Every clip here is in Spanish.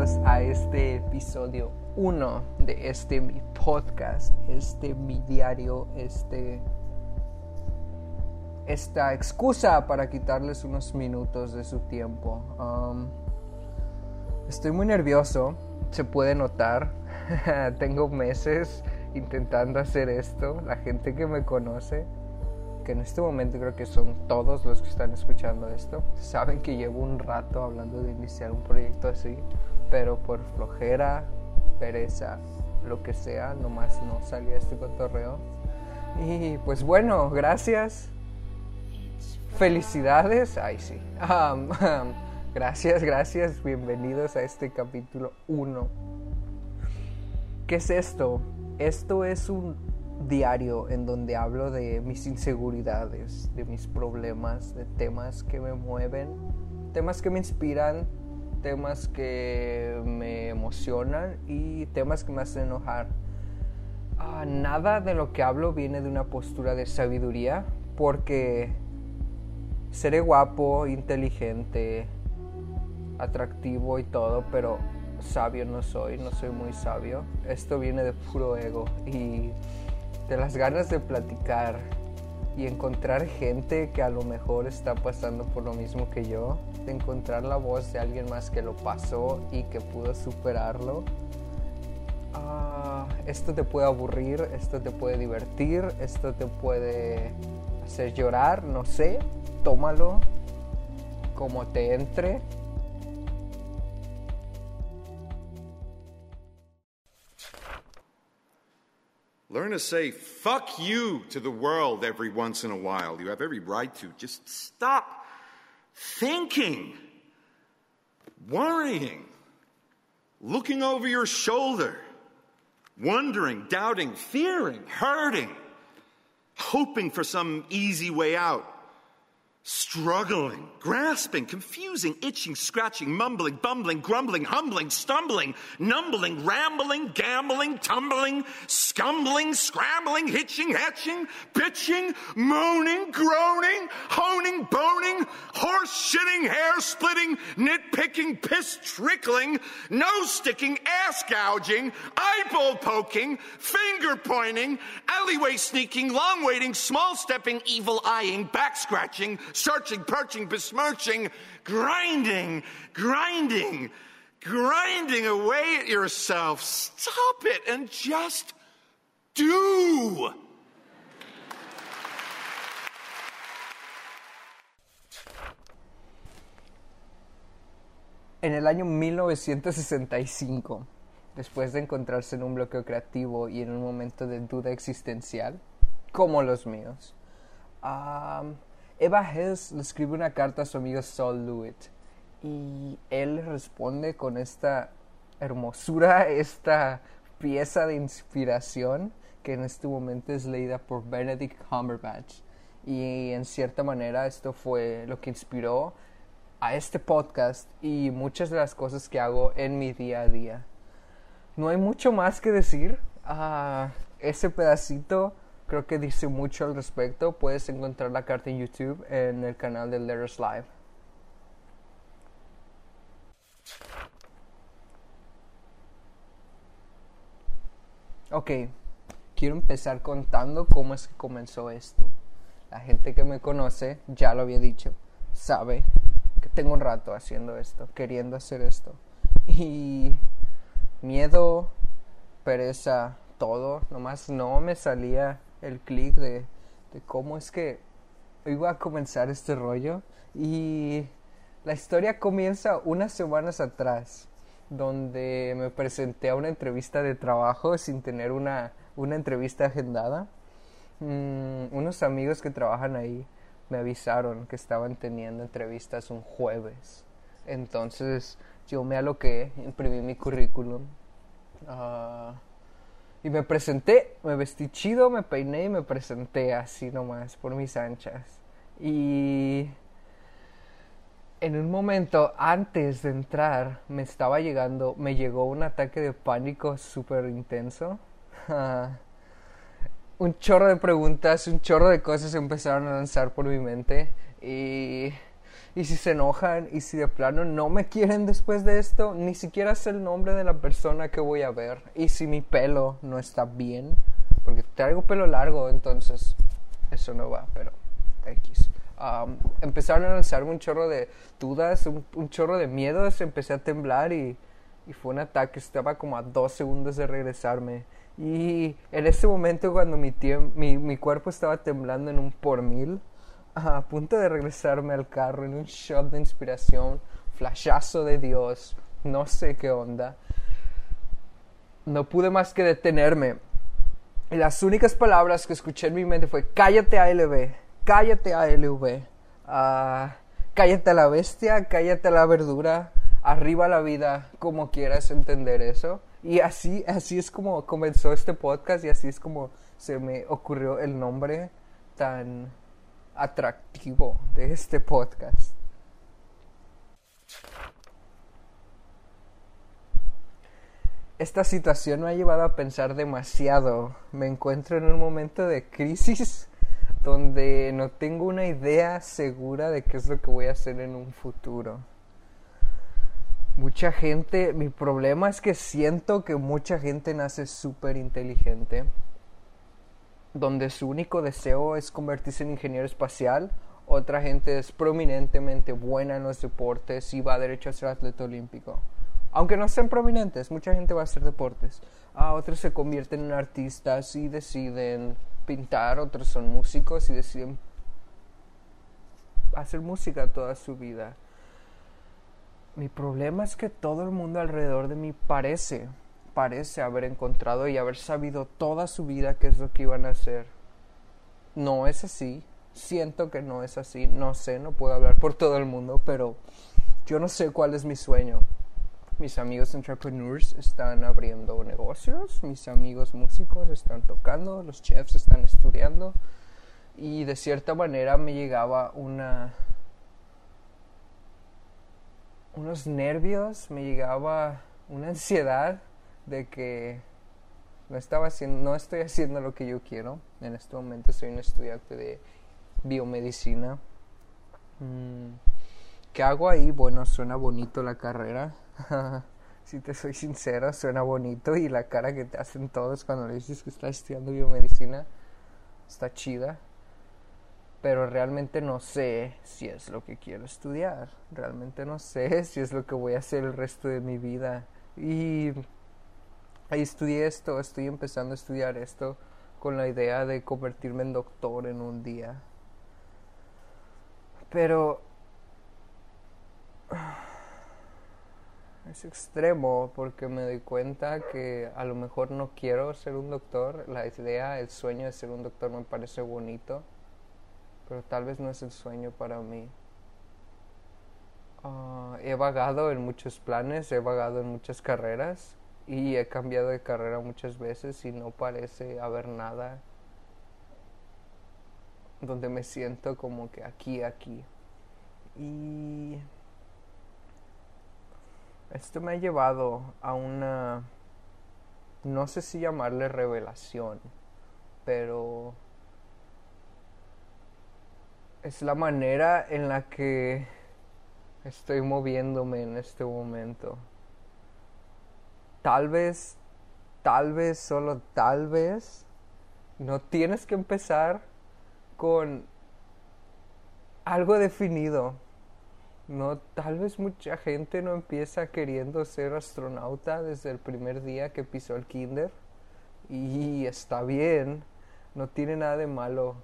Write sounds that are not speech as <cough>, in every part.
bienvenidos a este episodio 1 de este mi podcast, este mi diario, este esta excusa para quitarles unos minutos de su tiempo. Um, estoy muy nervioso, se puede notar. <laughs> Tengo meses intentando hacer esto. La gente que me conoce que en este momento creo que son todos los que están escuchando esto, saben que llevo un rato hablando de iniciar un proyecto así, pero por flojera, pereza, lo que sea, nomás no salía este cotorreo. Y pues bueno, gracias. Felicidades. Ay, sí. gracias, gracias. Bienvenidos a este capítulo 1. ¿Qué es esto? Esto es un diario en donde hablo de mis inseguridades, de mis problemas, de temas que me mueven, temas que me inspiran, temas que me emocionan y temas que me hacen enojar. Ah, nada de lo que hablo viene de una postura de sabiduría porque seré guapo, inteligente, atractivo y todo, pero sabio no soy, no soy muy sabio. Esto viene de puro ego y de las ganas de platicar y encontrar gente que a lo mejor está pasando por lo mismo que yo, encontrar la voz de alguien más que lo pasó y que pudo superarlo. Ah, esto te puede aburrir, esto te puede divertir, esto te puede hacer llorar, no sé, tómalo como te entre Learn to say fuck you to the world every once in a while. You have every right to. Just stop thinking, worrying, looking over your shoulder, wondering, doubting, fearing, hurting, hoping for some easy way out struggling, grasping, confusing, itching, scratching, mumbling, bumbling, grumbling, humbling, stumbling, numbling, rambling, gambling, tumbling, scumbling, scrambling, hitching, hatching, bitching, moaning, groaning, hair splitting, nitpicking, piss trickling, nose sticking, ass gouging, eyeball poking, finger pointing, alleyway sneaking, long waiting, small stepping, evil eyeing, back scratching, searching, perching, besmirching, grinding, grinding, grinding away at yourself. Stop it and just do. En el año 1965, después de encontrarse en un bloqueo creativo y en un momento de duda existencial, como los míos, um, Eva Hess le escribe una carta a su amigo Saul Lewitt y él responde con esta hermosura, esta pieza de inspiración que en este momento es leída por Benedict Cumberbatch. Y en cierta manera esto fue lo que inspiró a este podcast y muchas de las cosas que hago en mi día a día. No hay mucho más que decir. Ah, ese pedacito creo que dice mucho al respecto. Puedes encontrar la carta en YouTube en el canal de Letters Live. Ok, quiero empezar contando cómo es que comenzó esto. La gente que me conoce, ya lo había dicho, sabe que tengo un rato haciendo esto, queriendo hacer esto. Y miedo, pereza, todo, nomás no me salía el clic de, cómo es que iba a comenzar este rollo. Y la historia comienza unas semanas atrás, donde me presenté a una entrevista de trabajo sin tener una, una entrevista agendada. Mm, unos amigos que trabajan ahí me avisaron que estaban teniendo entrevistas un jueves. Entonces yo me aloqué, imprimí mi currículum. Uh, y me presenté, me vestí chido, me peiné y me presenté así nomás, por mis anchas. Y en un momento antes de entrar me estaba llegando, me llegó un ataque de pánico súper intenso. <laughs> un chorro de preguntas, un chorro de cosas empezaron a lanzar por mi mente y, Y si se enojan y si de plano no me quieren después de esto, ni siquiera sé el nombre de la persona que voy a ver. Y si mi pelo no está bien, porque traigo pelo largo, entonces eso no va, pero X. Empezaron a lanzarme un chorro de dudas, un, un, chorro de miedos, empecé a temblar y, y fue un ataque, estaba como a dos segundos de regresarme. Y en ese momento cuando mi, mi, mi cuerpo estaba temblando en un por mil, a punto de regresarme al carro en un shot de inspiración, flashazo de Dios, no sé qué onda. No pude más que detenerme. Y las únicas palabras que escuché en mi mente fue cállate ALB, cállate ALV, uh, cállate a la bestia, cállate a la verdura, arriba la vida, como quieras entender eso. Y así, así es como comenzó este podcast y así es como se me ocurrió el nombre tan atractivo de este podcast. Esta situación me ha llevado a pensar demasiado. Me encuentro en un momento de crisis donde no tengo una idea segura de qué es lo que voy a hacer en un futuro. Mucha gente, mi problema es que siento que mucha gente nace súper inteligente, donde su único deseo es convertirse en ingeniero espacial. Otra gente es prominentemente buena en los deportes y va derecho a ser atleta olímpico. Aunque no sean prominentes, mucha gente va a hacer deportes. Otros se convierten en artistas y deciden pintar, otros son músicos y deciden hacer música toda su vida. Mi problema es que todo el mundo alrededor de mí parece, parece haber encontrado y haber sabido toda su vida qué es lo que iban a hacer. No es así, siento que no es así, no sé, no puedo hablar por todo el mundo, pero yo no sé cuál es mi sueño. Mis amigos entrepreneurs están abriendo negocios, mis amigos músicos están tocando, los chefs están estudiando y de cierta manera me llegaba una unos nervios, me llegaba una ansiedad de que no estaba haciendo, no estoy haciendo lo que yo quiero. En este momento soy un estudiante de biomedicina. Mm, ¿Qué hago ahí? Bueno, suena bonito la carrera. <laughs> si te soy sincero, suena bonito y la cara que te hacen todos cuando le dices que estás estudiando biomedicina está chida pero realmente no sé si es lo que quiero estudiar, realmente no sé <laughs> si es lo que voy a hacer el resto de mi vida. Y estudié esto, estoy empezando a estudiar esto con la idea de convertirme en doctor en un día. Pero <sighs> es extremo porque me doy cuenta que a lo mejor no quiero ser un doctor, la idea, el sueño de ser un doctor me parece bonito pero tal vez no es el sueño para mí. Ah, he vagado en muchos planes, he vagado en muchas carreras y he cambiado de carrera muchas veces y no parece haber nada donde me siento como que aquí, aquí. Y esto me ha llevado a una, no sé si llamarle revelación, pero es la manera en la que estoy moviéndome en este momento. Tal vez, tal vez, solo tal vez, no tienes que empezar con algo definido. No, tal vez mucha gente no empieza queriendo ser astronauta desde el primer día que pisó el kinder. Y está bien, no tiene nada de malo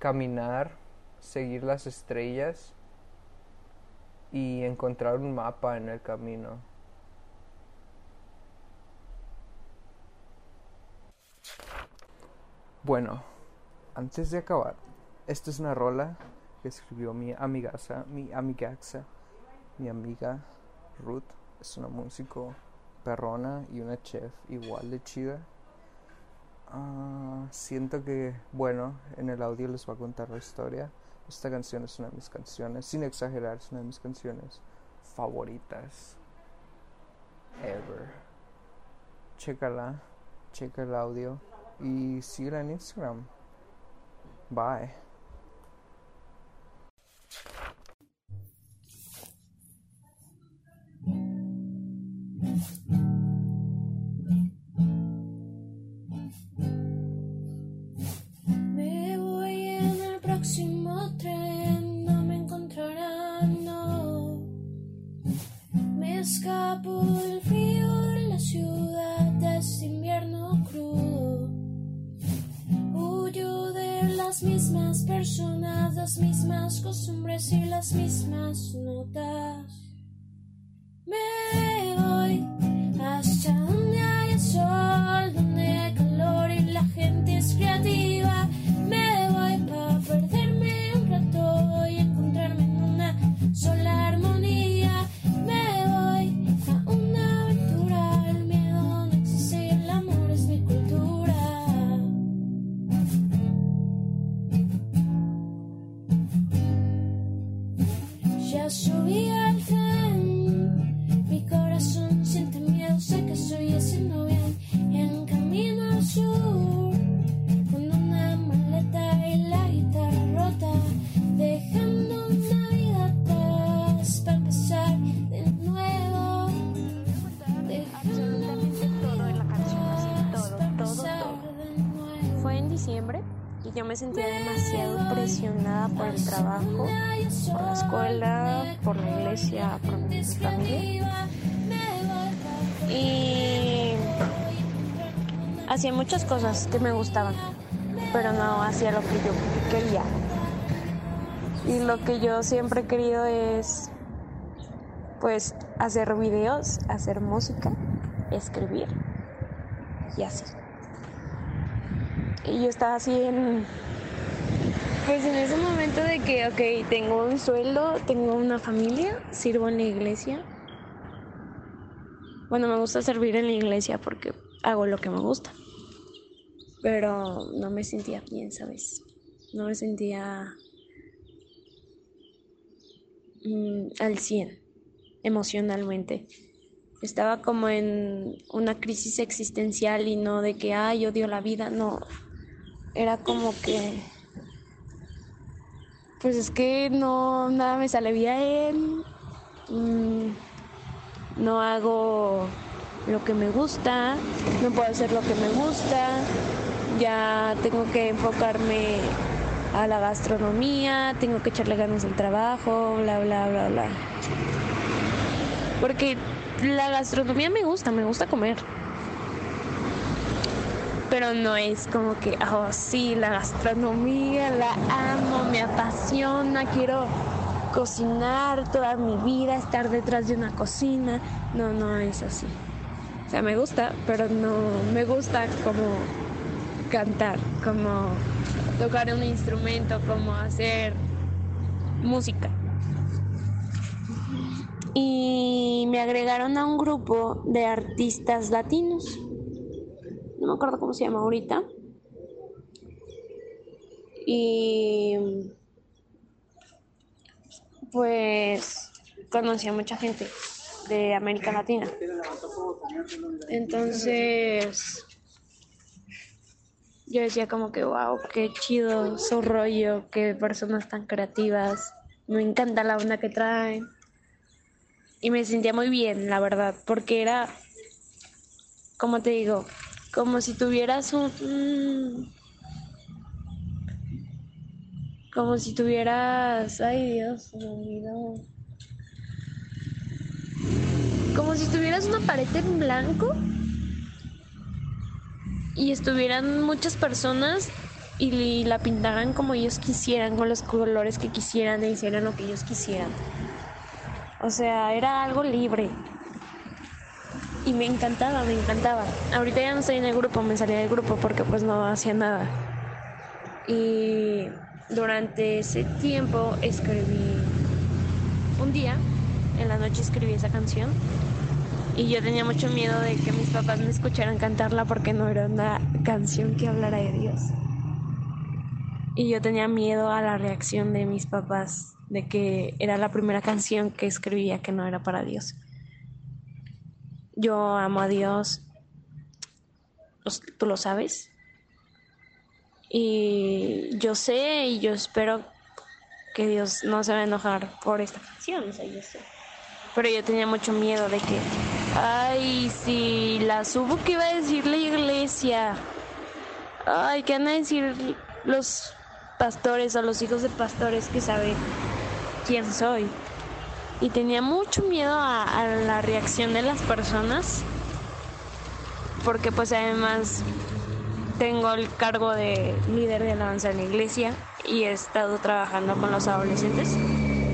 caminar, seguir las estrellas y encontrar un mapa en el camino. Bueno, antes de acabar, esta es una rola que escribió mi amigaza, mi amigaxa, mi amiga Ruth. Es una músico perrona y una chef igual de chida. Ah, siento que, bueno, en el audio les voy a contar la historia. Esta canción es una de mis canciones, sin exagerar, es una de mis canciones favoritas ever. Chécala, checa el audio y síguela en Instagram. Bye. las mismas personas, las mismas costumbres y las mismas notas. Yo me sentía demasiado presionada por el trabajo, iglesia, por mi familia. Y hacía muchas cosas que me gustaban, pero no hacía lo que yo quería. Y lo que yo siempre he querido es, pues, hacer videos, hacer música, escribir y así. Y yo estaba así en. Pues en ese momento de que, ok, tengo un sueldo, tengo una familia, sirvo en la iglesia. Bueno, me gusta servir en la iglesia porque hago lo que me gusta. Pero no me sentía bien, ¿sabes? No me sentía mm, al 100 emocionalmente. Estaba como en una crisis existencial y no de que, ay, odio la vida, no. Era como que, pues es que no, nada me sale bien, mm, no hago lo que me gusta, no puedo hacer lo que me gusta, ya tengo que enfocarme a la gastronomía, tengo que echarle ganas al trabajo, bla, bla, bla, bla. Porque la gastronomía me gusta, me gusta comer. Pero no es como que, oh sí, la gastronomía, la amo, me apasiona, quiero cocinar toda mi vida, estar detrás de una cocina. No, no es así. O sea, me gusta, pero no me gusta como cantar, como tocar un instrumento, como hacer música y me agregaron a un grupo de artistas latinos. No me acuerdo cómo se llama ahorita. Y pues conocí a mucha gente de América Latina. Entonces yo decía como que wow, qué chido su rollo, qué personas tan creativas. Me encanta la onda que traen y me sentía muy bien, la verdad, porque era, como te digo, como si tuvieras un... Como si tuvieras... Ay Dios, me olvidó. Como si tuvieras una pared en blanco y estuvieran muchas personas y la pintaran como ellos quisieran, con los colores que quisieran e hicieran lo que ellos quisieran. O sea, era algo libre. Y me encantaba, me encantaba. Ahorita ya no estoy en el grupo, me salí del grupo porque pues no hacía nada. Y durante ese tiempo escribí un día, en la noche escribí esa canción. Y yo tenía mucho miedo de que mis papás me escucharan cantarla porque no era una canción que hablara de Dios. Y yo tenía miedo a la reacción de mis papás de que era la primera canción que escribía que no era para Dios. Yo amo a Dios, tú lo sabes. Y yo sé y yo espero que Dios no se va a enojar por esta canción, o sea, yo sé. Pero yo tenía mucho miedo de que, ay, si la subo, ¿qué iba a decir la iglesia? Ay, ¿qué van a decir los pastores o los hijos de pastores que saben quién soy. Y tenía mucho miedo a, la reacción de las personas, porque pues además tengo el cargo de líder de alabanza en la iglesia y he estado trabajando con los adolescentes.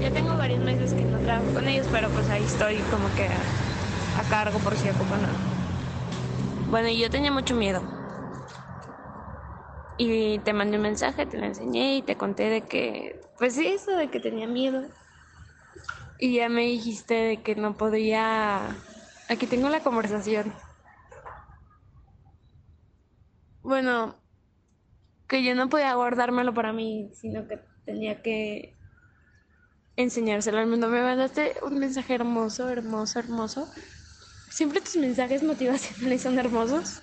Ya tengo varios meses que no todavía con ellos, pero pues ahí estoy como que a, cargo por si ocupan algo. Bueno, yo tenía mucho miedo. Y te mandé un mensaje, te lo enseñé y te conté de que, pues eso de que tenía miedo. Y ya me dijiste de que no podía... Aquí tengo la conversación. Bueno, que yo no podía guardármelo para mí, sino que tenía que enseñárselo al mundo. Me mandaste un mensaje hermoso, hermoso, hermoso. Siempre tus mensajes motivacionales son hermosos.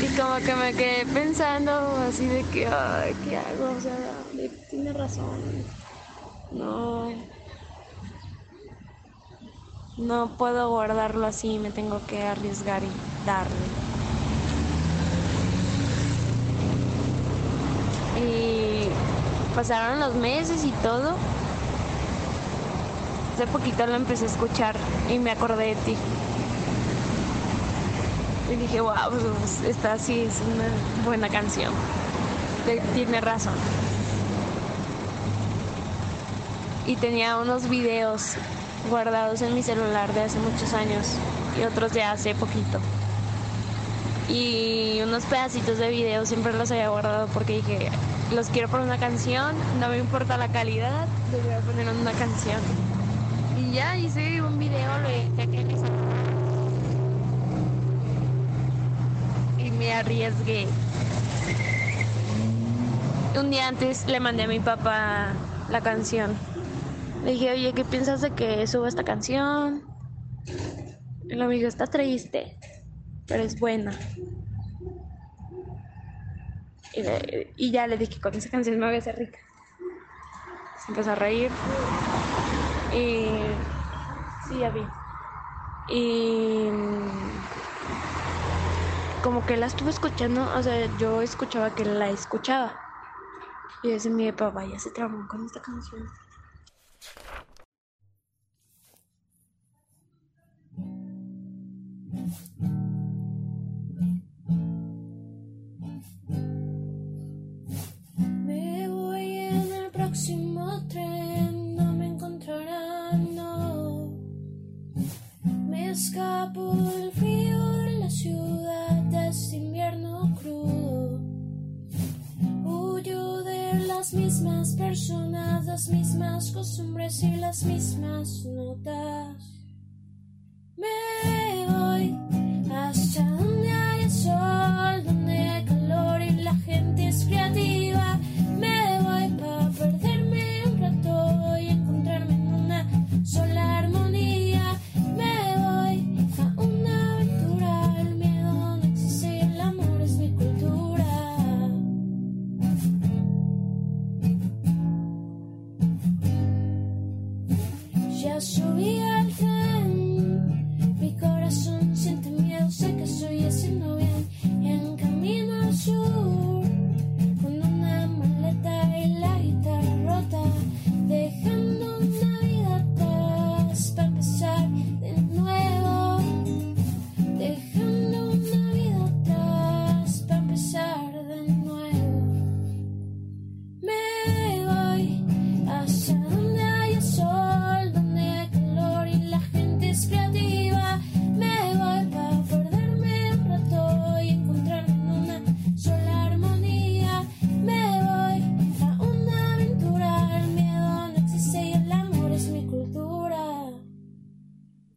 Y como que me quedé pensando así de que, ay, ¿qué hago? O sea, tiene razón. No. No puedo guardarlo así, me tengo que arriesgar y darle. Y pasaron los meses y todo. Hace poquito lo empecé a escuchar y me acordé de ti. Y dije, wow, pues, esta sí es una buena canción. Tiene razón. Y tenía unos videos guardados en mi celular de hace muchos años y otros de hace poquito. Y unos pedacitos de video siempre los había guardado porque dije, los quiero por una canción, no me importa la calidad, los voy a poner en una canción. Y ya hice un video, lo aquí en. Y me arriesgué. Un día antes le mandé a mi papá la canción. Le dije, oye, ¿qué piensas de que suba esta canción? Y lo me dijo, está triste, pero es buena. Y, ya le dije con esa canción me voy a hacer rica. Se empezó a reír. Y. Sí, ya vi. Y. Como que la estuve escuchando, o sea, yo escuchaba que la escuchaba. Y ese mi papá ya se traumó con esta canción.